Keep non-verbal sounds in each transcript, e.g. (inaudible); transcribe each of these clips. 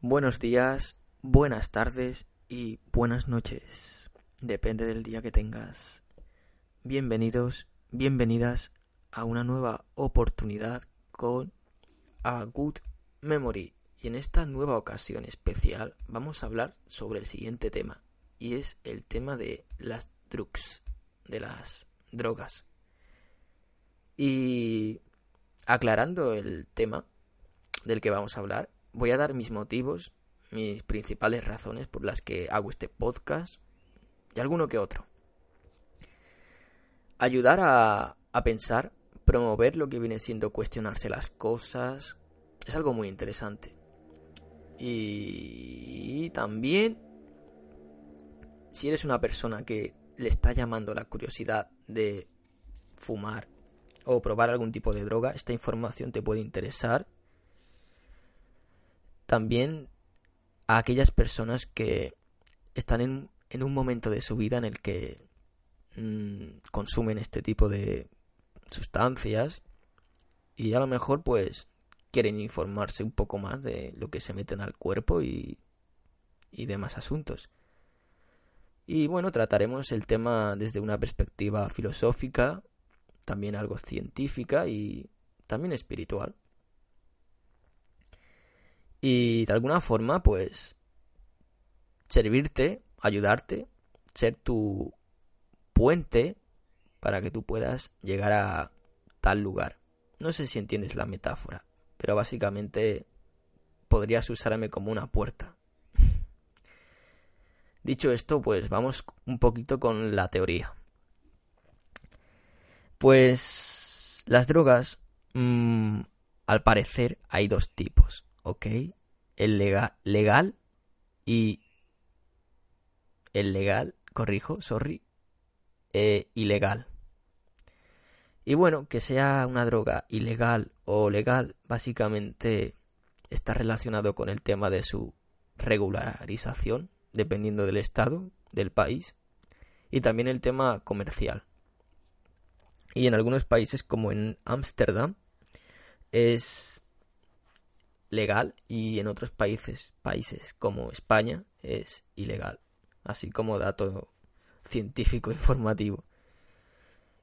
Buenos días, buenas tardes y buenas noches. Depende del día que tengas. Bienvenidos, bienvenidas a una nueva oportunidad con A Good Memory. Y en esta nueva ocasión especial vamos a hablar sobre el siguiente tema. Y es el tema de las de las drogas. Y aclarando el tema del que vamos a hablar, voy a dar mis motivos, mis principales razones por las que hago este podcast y alguno que otro. Ayudar a, a pensar, promover lo que viene siendo cuestionarse las cosas, es algo muy interesante. Y también, si eres una persona que le está llamando la curiosidad de fumar o probar algún tipo de droga, esta información te puede interesar también a aquellas personas que están en, un momento de su vida en el que mmm, consumen este tipo de sustancias y a lo mejor pues quieren informarse un poco más de lo que se meten al cuerpo y, y demás asuntos. Y bueno, trataremos el tema desde una perspectiva filosófica, también algo científica y también espiritual. Y de alguna forma, pues, servirte, ayudarte, ser tu puente para que tú puedas llegar a tal lugar. No sé si entiendes la metáfora, pero básicamente podrías usarme como una puerta. (laughs) Dicho esto, pues vamos un poquito con la teoría. Pues las drogas, mmm, al parecer, hay dos tipos. ¿Ok? El legal, legal y el legal, corrijo, sorry, eh, ilegal. Y bueno, que sea una droga ilegal o legal, básicamente está relacionado con el tema de su regularización, dependiendo del estado, del país, y también el tema comercial. Y en algunos países, como en Ámsterdam, es legal y en otros países, países como España es ilegal. Así como dato científico (laughs) informativo.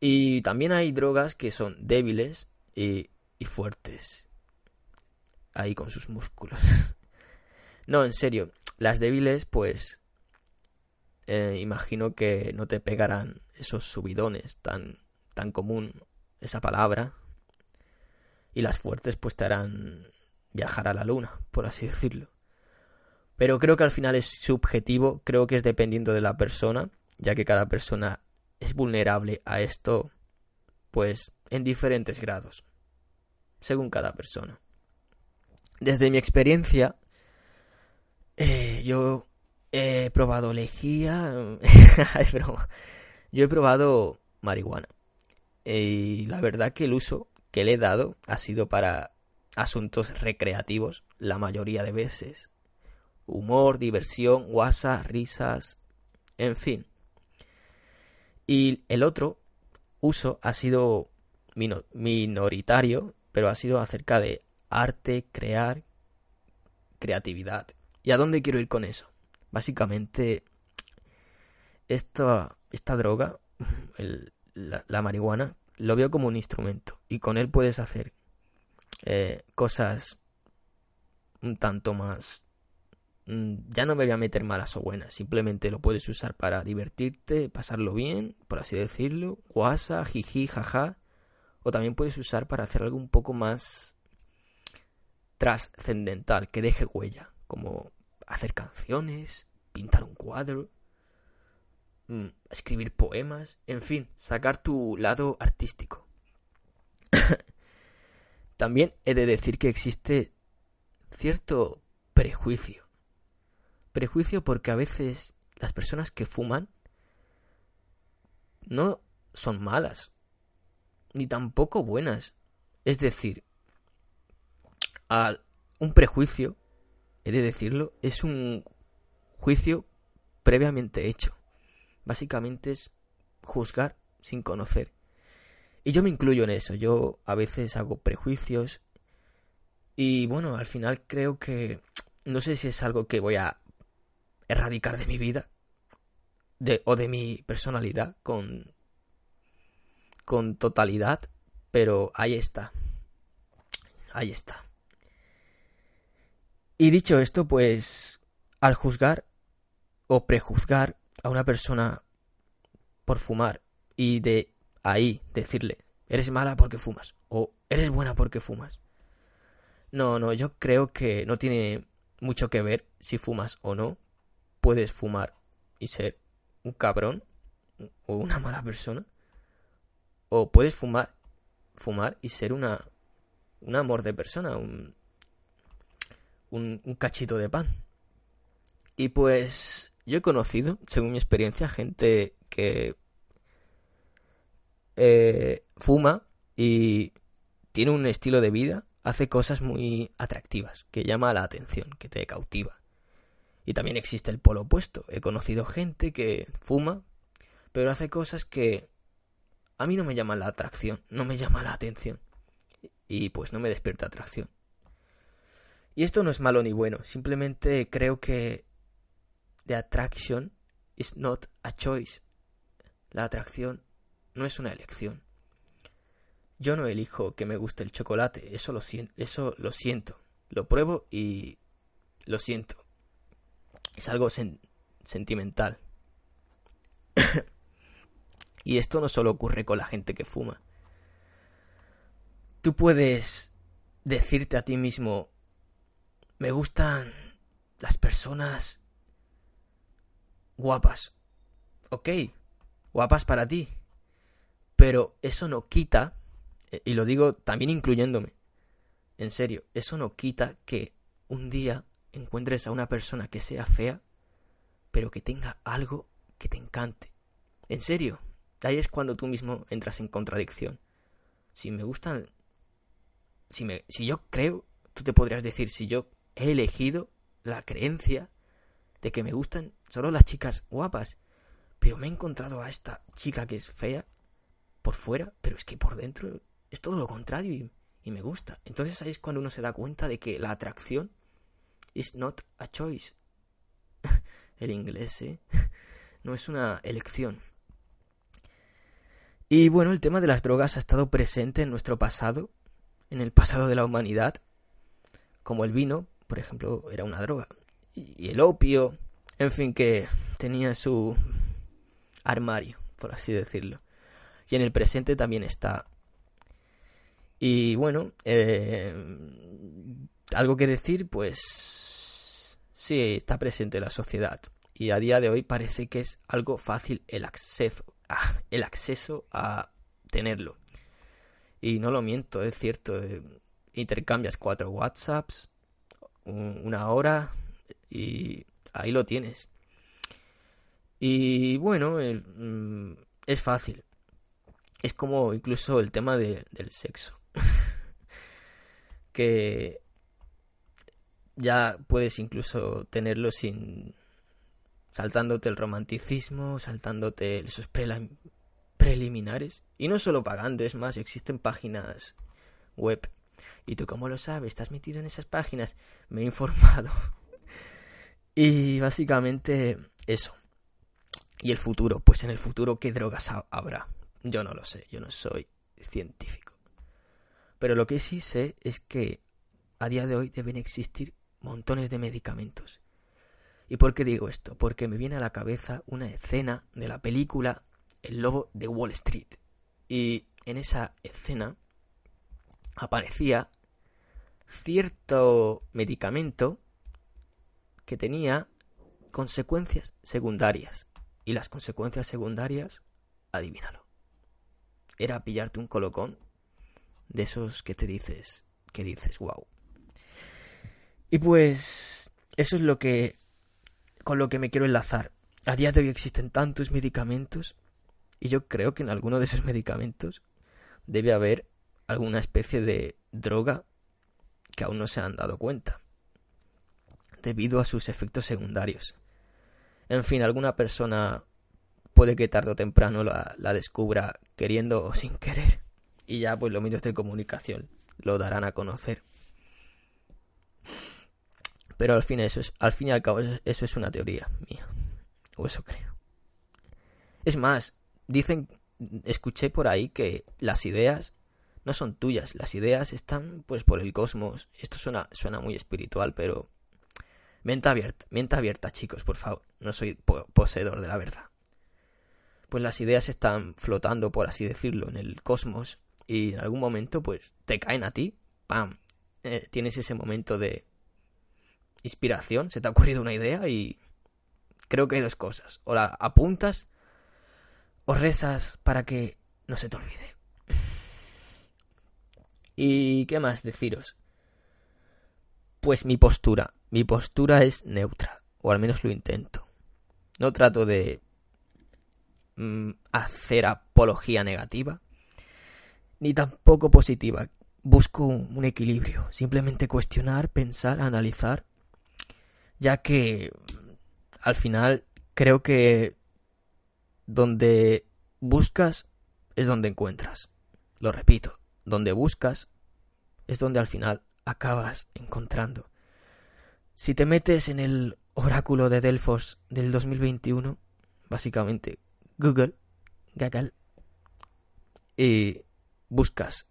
Y también hay drogas que son débiles y, y fuertes. Ahí con sus músculos. (laughs) no, en serio. Las débiles, pues... Eh, imagino que no te pegarán esos subidones tan, tan común esa palabra. Y las fuertes, pues te harán viajar a la luna, por así decirlo. Pero creo que al final es subjetivo, creo que es dependiendo de la persona, ya que cada persona es vulnerable a esto, pues en diferentes grados, según cada persona. Desde mi experiencia, eh, yo he probado lejía, (laughs) es broma, yo he probado marihuana. Y la verdad que el uso que le he dado ha sido para asuntos recreativos la mayoría de veces. Humor, diversión, WhatsApp, risas, en fin. Y el otro uso ha sido minoritario, pero ha sido acerca de arte, crear, creatividad. ¿Y a dónde quiero ir con eso? Básicamente, esta, esta droga, (laughs) el, la marihuana, lo veo como un instrumento y con él puedes hacer eh, cosas un tanto más... Mm, ya no me voy a meter malas o buenas, simplemente lo puedes usar para divertirte, pasarlo bien, por así decirlo, guasa, jiji, jaja, o también puedes usar para hacer algo un poco más trascendental, que deje huella, como hacer canciones, pintar un cuadro, mm, escribir poemas, en fin, sacar tu lado artístico. (coughs) También he de decir que existe cierto prejuicio. Prejuicio porque a veces las personas que fuman no son malas, ni tampoco buenas. Es decir, un prejuicio, he de decirlo, es un juicio previamente hecho. Básicamente es juzgar sin conocer. Y yo me incluyo en eso, yo a veces hago prejuicios y bueno, al final creo que no sé si es algo que voy a erradicar de mi vida de, o de mi personalidad con, con totalidad, pero ahí está. Ahí está. Y dicho esto, pues al juzgar o prejuzgar a una persona por fumar y de ahí decirle, eres mala porque fumas o eres buena porque fumas. No, no, yo creo que no tiene mucho que ver si fumas o no. Puedes fumar y ser un cabrón o una mala persona. O puedes fumar, fumar y ser una, un amor de persona, un, un, un cachito de pan. Y pues yo he conocido, según mi experiencia, gente que eh, fuma y tiene un estilo de vida, hace cosas muy atractivas, que llama la atención, que te cautiva. Y también existe el polo opuesto. He conocido gente que fuma, pero hace cosas que a mí no me llaman la atracción, no me llama la atención. Y pues no me despierta atracción. Y esto no es malo ni bueno, simplemente creo que the attraction is not a choice. La atracción no es una elección. Yo no elijo que me guste el chocolate, eso lo, eso lo siento. Lo pruebo y lo siento. Es algo sentimental. (coughs) y esto no solo ocurre con la gente que fuma. Tú puedes decirte a ti mismo, me gustan las personas guapas. Ok, guapas para ti. Pero eso no quita, eh, y lo digo también incluyéndome, en serio, eso no quita que un día encuentres a una persona que sea fea, pero que tenga algo que te encante. En serio, ahí es cuando tú mismo entras en contradicción. Si me gustan, si, me, si yo creo, tú te podrías decir, si yo he elegido la creencia de que me gustan solo las chicas guapas, pero me he encontrado a esta chica que es fea por fuera, pero es que por dentro es todo lo contrario y, me gusta. Entonces ahí es cuando uno se da cuenta de que la atracción is not a choice. (laughs) El inglés, ¿eh? (laughs) No es una elección. Y bueno, el tema de las drogas ha estado presente en nuestro pasado, en el pasado de la humanidad, como el vino, por ejemplo, era una droga. Y el opio, en fin, que tenía su armario, por así decirlo y en el presente también está. Y bueno, eh, algo que decir, pues sí, está presente en la sociedad. Y a día de hoy parece que es algo fácil el acceso, ah, el acceso a tenerlo. Y no lo miento, es cierto. Eh, intercambias cuatro WhatsApps, una hora y ahí lo tienes. Y bueno, mm, es fácil es como incluso el tema del sexo. (laughs) que ya puedes incluso tenerlo sin saltándote el romanticismo, saltándote esos preliminares. Y no solo pagando, es más, existen páginas web. ¿Y tú cómo lo sabes? ¿Estás metido en esas páginas? Me he informado. (laughs) y básicamente eso. ¿Y el futuro? Pues en el futuro, ¿qué drogas habrá? Yo no lo sé, yo no soy científico. Pero lo que sí sé es que a día de hoy deben existir montones de medicamentos. ¿Y por qué digo esto? Porque me viene a la cabeza una escena de la película El lobo de Wall Street. Y en esa escena aparecía cierto medicamento que tenía consecuencias secundarias. Y las consecuencias secundarias, adivínalo era pillarte un colocón de esos que te dices, que dices, wow. Y pues eso es lo que con lo que me quiero enlazar. A día de hoy existen tantos medicamentos y yo creo que en alguno de esos medicamentos debe haber alguna especie de droga que aún no se han dado cuenta debido a sus efectos secundarios. En fin, alguna persona puede que tarde o temprano la, descubra queriendo o sin querer. Y ya pues los medios de comunicación lo darán a conocer. Pero al fin, eso es, al fin y al cabo, eso, es una teoría mía. O eso creo. Es más, dicen, escuché por ahí que las ideas no son tuyas, las ideas están pues por el cosmos. Esto suena, suena muy espiritual, pero mente abierta, mente abierta, chicos, por favor. No soy poseedor de la verdad. Pues las ideas están flotando, por así decirlo, en el cosmos y en algún momento pues te caen a ti, pam. Eh, tienes ese momento de inspiración, se te ha ocurrido una idea y creo que hay dos cosas. O la apuntas o rezas para que no se te olvide. ¿Y qué más deciros? Pues mi postura. Mi postura es neutra, o al menos lo intento. No trato de mm, hacer apología negativa, ni tampoco positiva. Busco un equilibrio, simplemente cuestionar, pensar, analizar ya que al final creo que donde buscas es donde encuentras. Lo repito, donde buscas es donde al final acabas encontrando. Si te metes en el oráculo de Delfos del 2021, básicamente Google, Google, y buscas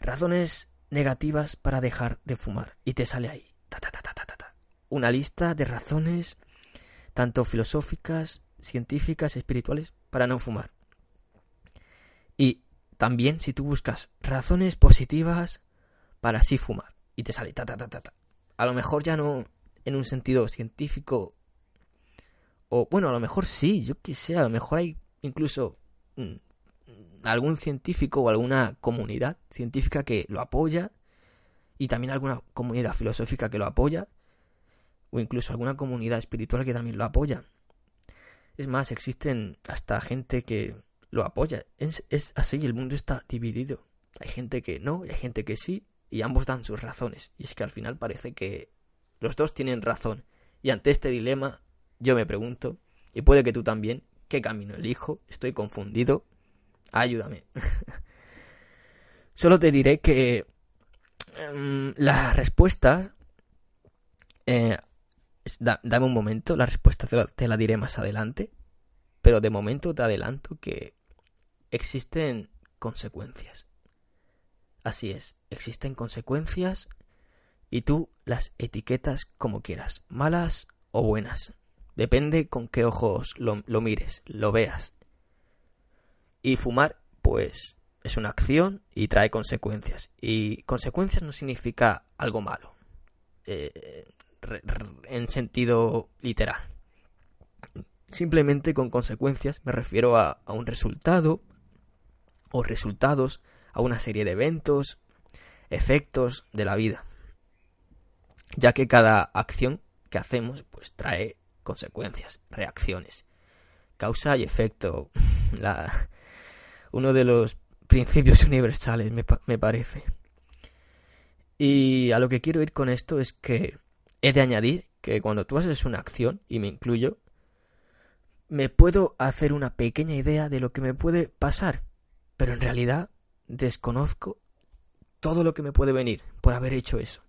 razones negativas para dejar de fumar y te sale ahí. Ta, ta, ta, una lista de razones, tanto filosóficas, científicas, espirituales, para no fumar. Y también si tú buscas razones positivas para sí fumar, y te sale ta ta ta ta ta. A lo mejor ya no en un sentido científico, o bueno, a lo mejor sí, yo qué sé, a lo mejor hay incluso mm, algún científico o alguna comunidad científica que lo apoya y también alguna comunidad filosófica que lo apoya o incluso alguna comunidad espiritual que también lo apoya. Es más, existen hasta gente que lo apoya. Es, así, el mundo está dividido. Hay gente que no y hay gente que sí, y ambos dan sus razones. Y es que al final parece que los dos tienen razón. Y ante este dilema, yo me pregunto, y puede que tú también, ¿qué camino elijo? Estoy confundido. Ayúdame. (laughs) Solo te diré que em, la respuesta eh, dame un momento, la respuesta te la, diré más adelante, pero de momento te adelanto que existen consecuencias. Así es, existen consecuencias y tú las etiquetas como quieras, malas o buenas. Depende con qué ojos lo, lo, mires, lo veas. Y fumar, pues, es una acción y trae consecuencias. Y consecuencias no significa algo malo. Eh, en sentido literal. Simplemente con consecuencias me refiero a, un resultado o resultados, a una serie de eventos, efectos de la vida. Ya que cada acción que hacemos pues trae consecuencias, reacciones, causa y efecto. (laughs) La, uno de los principios (laughs) universales me, me parece. Y a lo que quiero ir con esto es que He de añadir que cuando tú haces una acción, y me incluyo, me puedo hacer una pequeña idea de lo que me puede pasar, pero en realidad desconozco todo lo que me puede venir por haber hecho eso.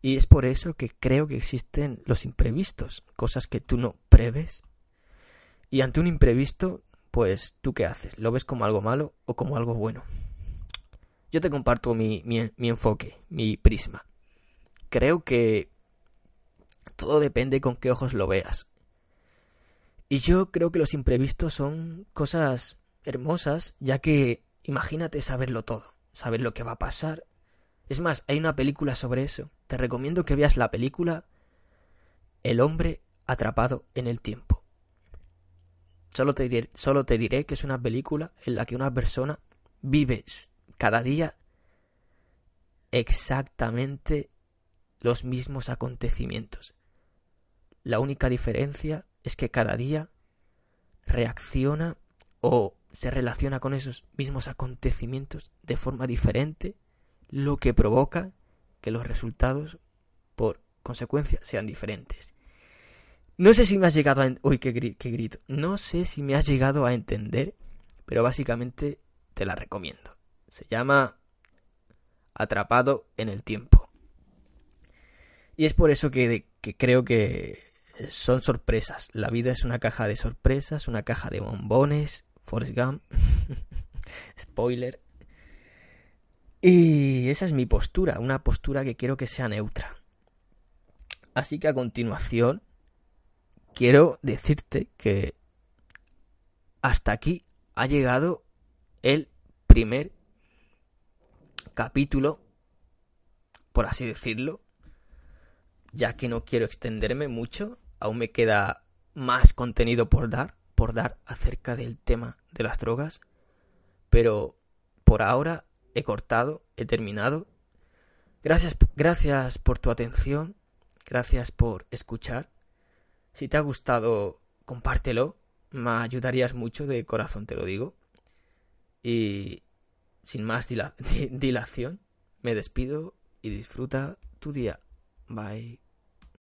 Y es por eso que creo que existen los imprevistos, cosas que tú no preves. Y ante un imprevisto, pues tú qué haces? ¿Lo ves como algo malo o como algo bueno? Yo te comparto mi, mi, mi enfoque, mi prisma creo que todo depende con qué ojos lo veas. Y yo creo que los imprevistos son cosas hermosas, ya que imagínate saberlo todo, saber lo que va a pasar. Es más, hay una película sobre eso. Te recomiendo que veas la película El hombre atrapado en el tiempo. Solo te, diré, solo te diré que es una película en la que una persona vive cada día exactamente los mismos acontecimientos. La única diferencia es que cada día reacciona o se relaciona con esos mismos acontecimientos de forma diferente, lo que provoca que los resultados, por consecuencia, sean diferentes. No sé si me has llegado a... Uy, qué, grito. No sé si me has llegado a entender, pero básicamente te la recomiendo. Se llama Atrapado en el tiempo. Y es por eso que, que creo que son sorpresas. La vida es una caja de sorpresas, una caja de bombones. Forrest Gump. (laughs) Spoiler. Y esa es mi postura, una postura que quiero que sea neutra. Así que a continuación quiero decirte que hasta aquí ha llegado el primer capítulo, por así decirlo, ya que no quiero extenderme mucho, aún me queda más contenido por dar, por dar acerca del tema de las drogas, pero por ahora he cortado, he terminado. Gracias, gracias por tu atención, gracias por escuchar. Si te ha gustado, compártelo, me ayudarías mucho, de corazón te lo digo. Y sin más (laughs) dilación, me despido y disfruta tu día. Bye.